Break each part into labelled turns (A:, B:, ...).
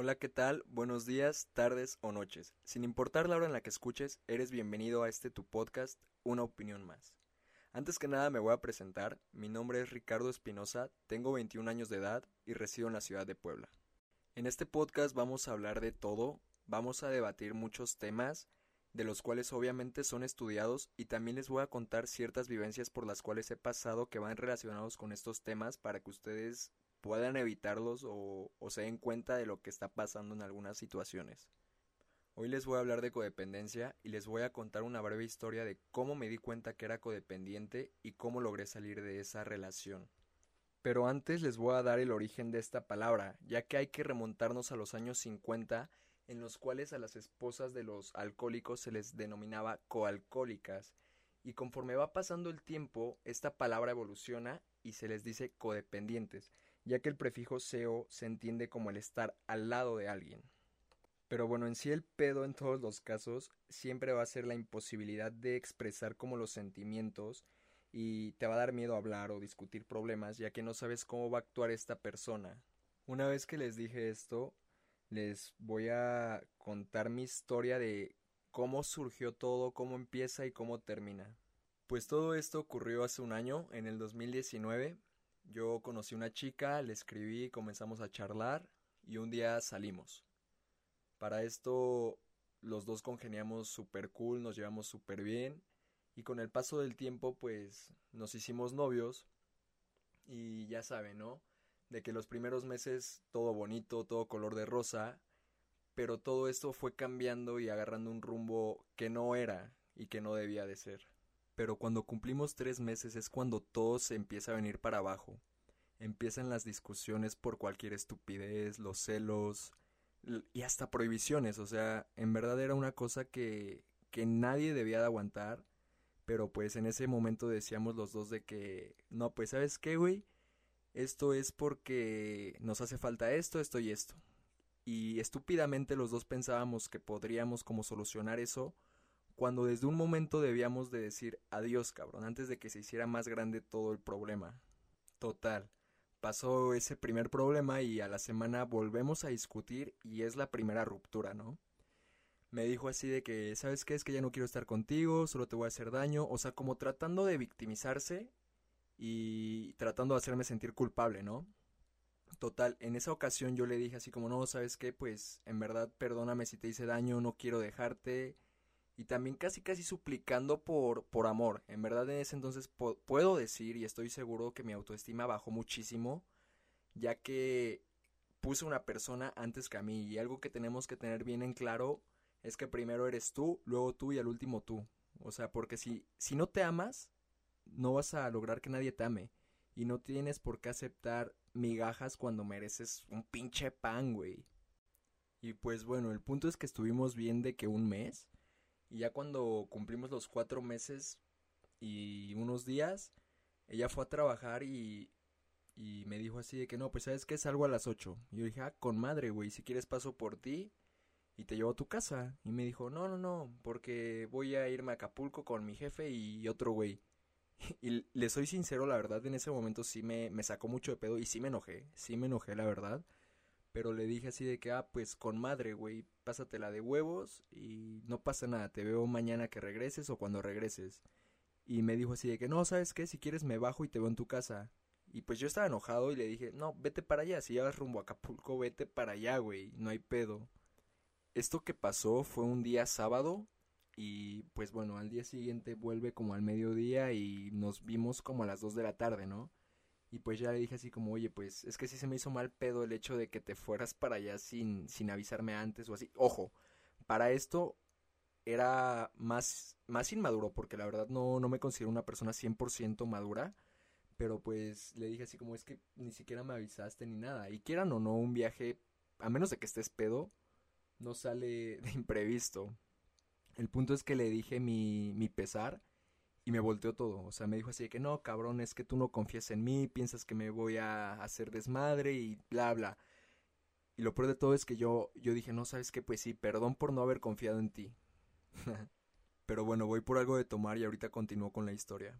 A: Hola, ¿qué tal? Buenos días, tardes o noches. Sin importar la hora en la que escuches, eres bienvenido a este tu podcast, Una opinión más. Antes que nada me voy a presentar, mi nombre es Ricardo Espinosa, tengo 21 años de edad y resido en la ciudad de Puebla. En este podcast vamos a hablar de todo, vamos a debatir muchos temas, de los cuales obviamente son estudiados y también les voy a contar ciertas vivencias por las cuales he pasado que van relacionados con estos temas para que ustedes puedan evitarlos o, o se den cuenta de lo que está pasando en algunas situaciones. Hoy les voy a hablar de codependencia y les voy a contar una breve historia de cómo me di cuenta que era codependiente y cómo logré salir de esa relación. Pero antes les voy a dar el origen de esta palabra, ya que hay que remontarnos a los años 50 en los cuales a las esposas de los alcohólicos se les denominaba coalcohólicas, y conforme va pasando el tiempo, esta palabra evoluciona y se les dice codependientes, ya que el prefijo seo se entiende como el estar al lado de alguien. Pero bueno, en sí el pedo en todos los casos siempre va a ser la imposibilidad de expresar como los sentimientos y te va a dar miedo hablar o discutir problemas ya que no sabes cómo va a actuar esta persona. Una vez que les dije esto, les voy a contar mi historia de cómo surgió todo, cómo empieza y cómo termina. Pues todo esto ocurrió hace un año, en el 2019. Yo conocí una chica, le escribí, comenzamos a charlar y un día salimos. Para esto los dos congeniamos súper cool, nos llevamos súper bien y con el paso del tiempo pues nos hicimos novios y ya saben, ¿no? de que los primeros meses todo bonito, todo color de rosa, pero todo esto fue cambiando y agarrando un rumbo que no era y que no debía de ser. Pero cuando cumplimos tres meses es cuando todo se empieza a venir para abajo. Empiezan las discusiones por cualquier estupidez, los celos y hasta prohibiciones. O sea, en verdad era una cosa que, que nadie debía de aguantar. Pero pues en ese momento decíamos los dos de que, no, pues sabes qué, güey, esto es porque nos hace falta esto, esto y esto. Y estúpidamente los dos pensábamos que podríamos como solucionar eso cuando desde un momento debíamos de decir adiós, cabrón, antes de que se hiciera más grande todo el problema. Total. Pasó ese primer problema y a la semana volvemos a discutir y es la primera ruptura, ¿no? Me dijo así de que, ¿sabes qué? Es que ya no quiero estar contigo, solo te voy a hacer daño, o sea, como tratando de victimizarse y tratando de hacerme sentir culpable, ¿no? Total, en esa ocasión yo le dije así como, no, ¿sabes qué? Pues en verdad perdóname si te hice daño, no quiero dejarte. Y también casi casi suplicando por, por amor. En verdad en ese entonces puedo decir y estoy seguro que mi autoestima bajó muchísimo, ya que puse una persona antes que a mí. Y algo que tenemos que tener bien en claro es que primero eres tú, luego tú y al último tú. O sea, porque si, si no te amas, no vas a lograr que nadie te ame. Y no tienes por qué aceptar migajas cuando mereces un pinche pan, güey. Y pues bueno, el punto es que estuvimos bien de que un mes. Y ya cuando cumplimos los cuatro meses y unos días, ella fue a trabajar y, y me dijo así de que no, pues sabes que salgo a las ocho. Y yo dije, ah, con madre, güey, si quieres paso por ti y te llevo a tu casa. Y me dijo, no, no, no, porque voy a irme a Acapulco con mi jefe y otro güey. Y le soy sincero, la verdad, en ese momento sí me, me sacó mucho de pedo y sí me enojé, sí me enojé, la verdad. Pero le dije así de que, ah, pues con madre, güey, pásatela de huevos y no pasa nada, te veo mañana que regreses o cuando regreses. Y me dijo así de que, no, ¿sabes qué? Si quieres me bajo y te veo en tu casa. Y pues yo estaba enojado y le dije, no, vete para allá, si llevas rumbo a Acapulco, vete para allá, güey, no hay pedo. Esto que pasó fue un día sábado y pues bueno, al día siguiente vuelve como al mediodía y nos vimos como a las 2 de la tarde, ¿no? Y pues ya le dije así como, oye, pues es que sí se me hizo mal pedo el hecho de que te fueras para allá sin, sin avisarme antes o así. Ojo, para esto era más, más inmaduro porque la verdad no, no me considero una persona 100% madura. Pero pues le dije así como es que ni siquiera me avisaste ni nada. Y quieran o no, un viaje, a menos de que estés pedo, no sale de imprevisto. El punto es que le dije mi, mi pesar y me volteó todo. O sea, me dijo así de que no, cabrón, es que tú no confías en mí, piensas que me voy a hacer desmadre y bla, bla. Y lo peor de todo es que yo, yo dije, no, sabes qué, pues sí, perdón por no haber confiado en ti. Pero bueno, voy por algo de tomar y ahorita continúo con la historia.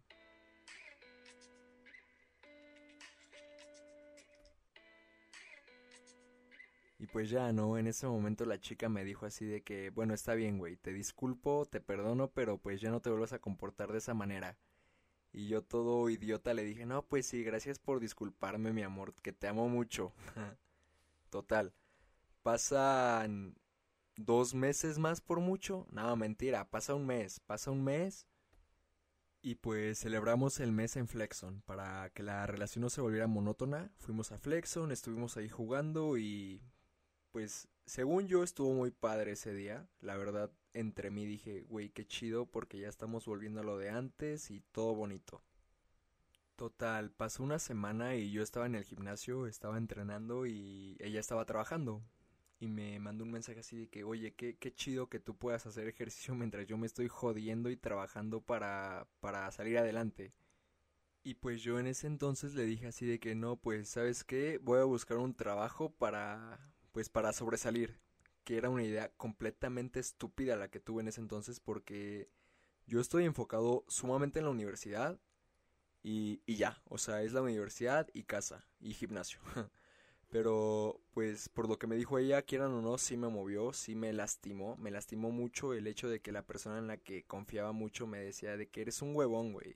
A: Y pues ya, ¿no? En ese momento la chica me dijo así de que, bueno, está bien, güey, te disculpo, te perdono, pero pues ya no te vuelvas a comportar de esa manera. Y yo todo idiota le dije, no, pues sí, gracias por disculparme, mi amor, que te amo mucho. Total. Pasan dos meses más por mucho. No, mentira, pasa un mes, pasa un mes. Y pues celebramos el mes en Flexon para que la relación no se volviera monótona. Fuimos a Flexon, estuvimos ahí jugando y pues según yo estuvo muy padre ese día. La verdad, entre mí dije, güey, qué chido porque ya estamos volviendo a lo de antes y todo bonito. Total, pasó una semana y yo estaba en el gimnasio, estaba entrenando y ella estaba trabajando. Y me mandó un mensaje así de que, oye, qué, qué chido que tú puedas hacer ejercicio mientras yo me estoy jodiendo y trabajando para, para salir adelante. Y pues yo en ese entonces le dije así de que no, pues sabes qué, voy a buscar un trabajo para, pues para sobresalir. Que era una idea completamente estúpida la que tuve en ese entonces porque yo estoy enfocado sumamente en la universidad y, y ya, o sea, es la universidad y casa y gimnasio. Pero pues por lo que me dijo ella, quieran o no, sí me movió, sí me lastimó, me lastimó mucho el hecho de que la persona en la que confiaba mucho me decía de que eres un huevón, güey.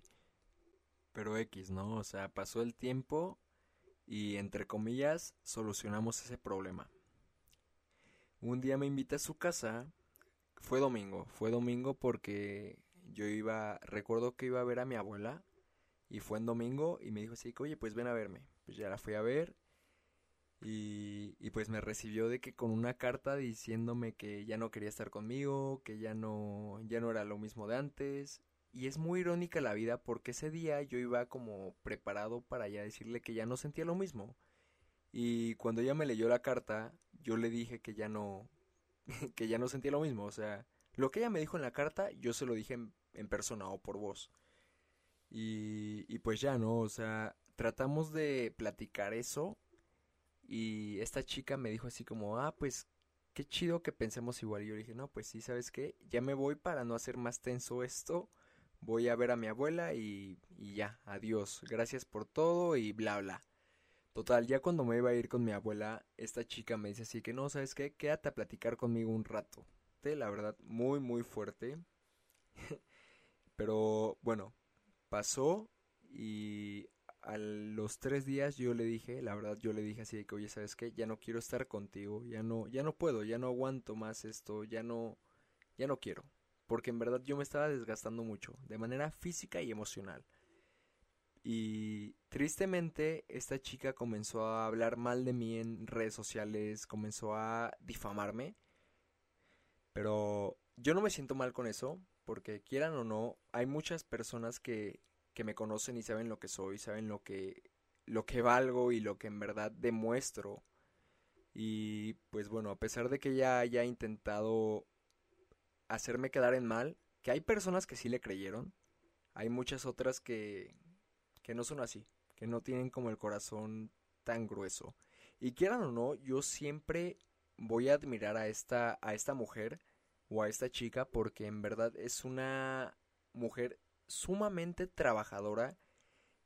A: Pero X, ¿no? O sea, pasó el tiempo y entre comillas solucionamos ese problema. Un día me invita a su casa, fue domingo, fue domingo porque yo iba, recuerdo que iba a ver a mi abuela y fue en domingo y me dijo así, oye, pues ven a verme. Pues ya la fui a ver y, y, pues me recibió de que con una carta diciéndome que ya no quería estar conmigo, que ya no, ya no era lo mismo de antes. Y es muy irónica la vida porque ese día yo iba como preparado para ya decirle que ya no sentía lo mismo. Y cuando ella me leyó la carta, yo le dije que ya no, que ya no sentía lo mismo. O sea, lo que ella me dijo en la carta, yo se lo dije en, persona o por voz. Y, y pues ya, ¿no? O sea, tratamos de platicar eso y esta chica me dijo así como, ah, pues qué chido que pensemos igual. Y yo le dije, no, pues sí, ¿sabes qué? Ya me voy para no hacer más tenso esto. Voy a ver a mi abuela y, y ya, adiós. Gracias por todo y bla, bla. Total, ya cuando me iba a ir con mi abuela, esta chica me dice así que no, ¿sabes qué? Quédate a platicar conmigo un rato. La verdad, muy, muy fuerte. Pero bueno, pasó y a los tres días yo le dije, la verdad yo le dije así de que, oye, ¿sabes qué? Ya no quiero estar contigo, ya no, ya no puedo, ya no aguanto más esto, ya no, ya no quiero. Porque en verdad yo me estaba desgastando mucho, de manera física y emocional. Y tristemente esta chica comenzó a hablar mal de mí en redes sociales, comenzó a difamarme. Pero yo no me siento mal con eso, porque quieran o no, hay muchas personas que que me conocen y saben lo que soy, saben lo que lo que valgo y lo que en verdad demuestro. Y pues bueno, a pesar de que ella haya intentado hacerme quedar en mal, que hay personas que sí le creyeron, hay muchas otras que que no son así, que no tienen como el corazón tan grueso. Y quieran o no, yo siempre voy a admirar a esta a esta mujer o a esta chica porque en verdad es una mujer sumamente trabajadora,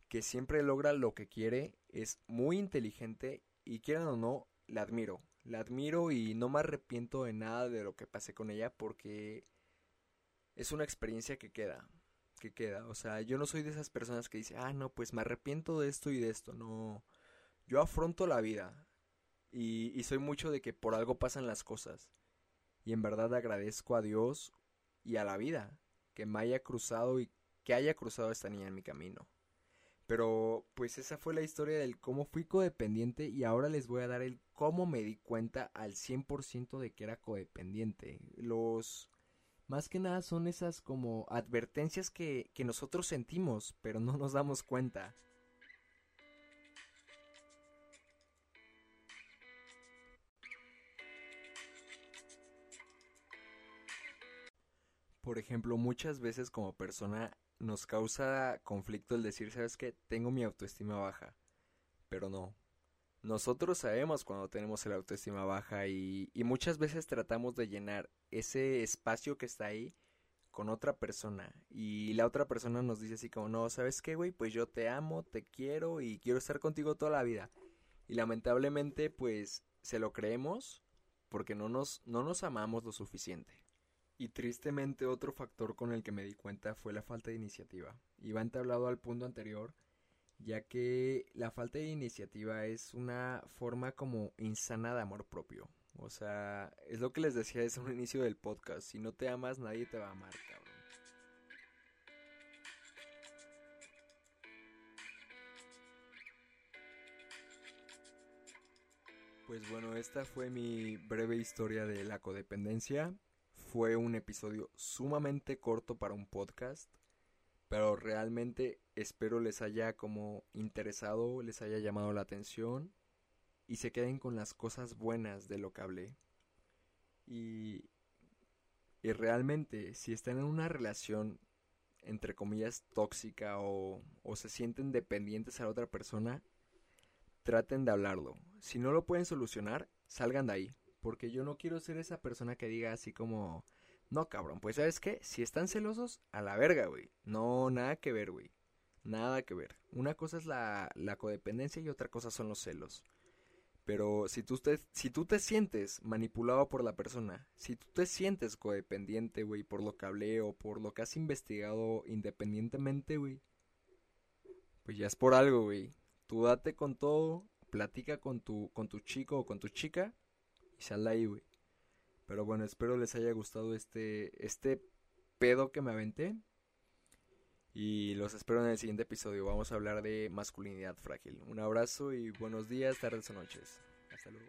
A: que siempre logra lo que quiere, es muy inteligente y quieran o no, la admiro. La admiro y no me arrepiento de nada de lo que pasé con ella porque es una experiencia que queda, que queda. O sea, yo no soy de esas personas que dicen, ah, no, pues me arrepiento de esto y de esto. No, yo afronto la vida y, y soy mucho de que por algo pasan las cosas. Y en verdad agradezco a Dios y a la vida que me haya cruzado y que haya cruzado esta niña en mi camino. Pero pues esa fue la historia del cómo fui codependiente y ahora les voy a dar el cómo me di cuenta al 100% de que era codependiente. Los... Más que nada son esas como advertencias que, que nosotros sentimos, pero no nos damos cuenta. Por ejemplo, muchas veces como persona nos causa conflicto el decir, ¿sabes qué? Tengo mi autoestima baja. Pero no. Nosotros sabemos cuando tenemos el autoestima baja y, muchas veces tratamos de llenar ese espacio que está ahí con otra persona. Y la otra persona nos dice así como, no, ¿sabes qué, güey? Pues yo te amo, te quiero y quiero estar contigo toda la vida. Y lamentablemente, pues se lo creemos porque no nos, no nos amamos lo suficiente. Y tristemente otro factor con el que me di cuenta fue la falta de iniciativa. Va entablado al punto anterior, ya que la falta de iniciativa es una forma como insana de amor propio. O sea, es lo que les decía desde un inicio del podcast. Si no te amas, nadie te va a amar, cabrón. Pues bueno, esta fue mi breve historia de la codependencia. Fue un episodio sumamente corto para un podcast, pero realmente espero les haya como interesado, les haya llamado la atención y se queden con las cosas buenas de lo que hablé. Y, y realmente, si están en una relación entre comillas tóxica o, o se sienten dependientes a la otra persona, traten de hablarlo. Si no lo pueden solucionar, salgan de ahí. Porque yo no quiero ser esa persona que diga así como, no cabrón, pues sabes qué, si están celosos, a la verga, güey. No, nada que ver, güey. Nada que ver. Una cosa es la, la codependencia y otra cosa son los celos. Pero si tú, te, si tú te sientes manipulado por la persona, si tú te sientes codependiente, güey, por lo que hablé o por lo que has investigado independientemente, güey, pues ya es por algo, güey. Tú date con todo, platica con tu, con tu chico o con tu chica y sal ahí, güey. Pero bueno, espero les haya gustado este, este pedo que me aventé. Y los espero en el siguiente episodio. Vamos a hablar de masculinidad frágil. Un abrazo y buenos días, tardes o noches. Hasta luego.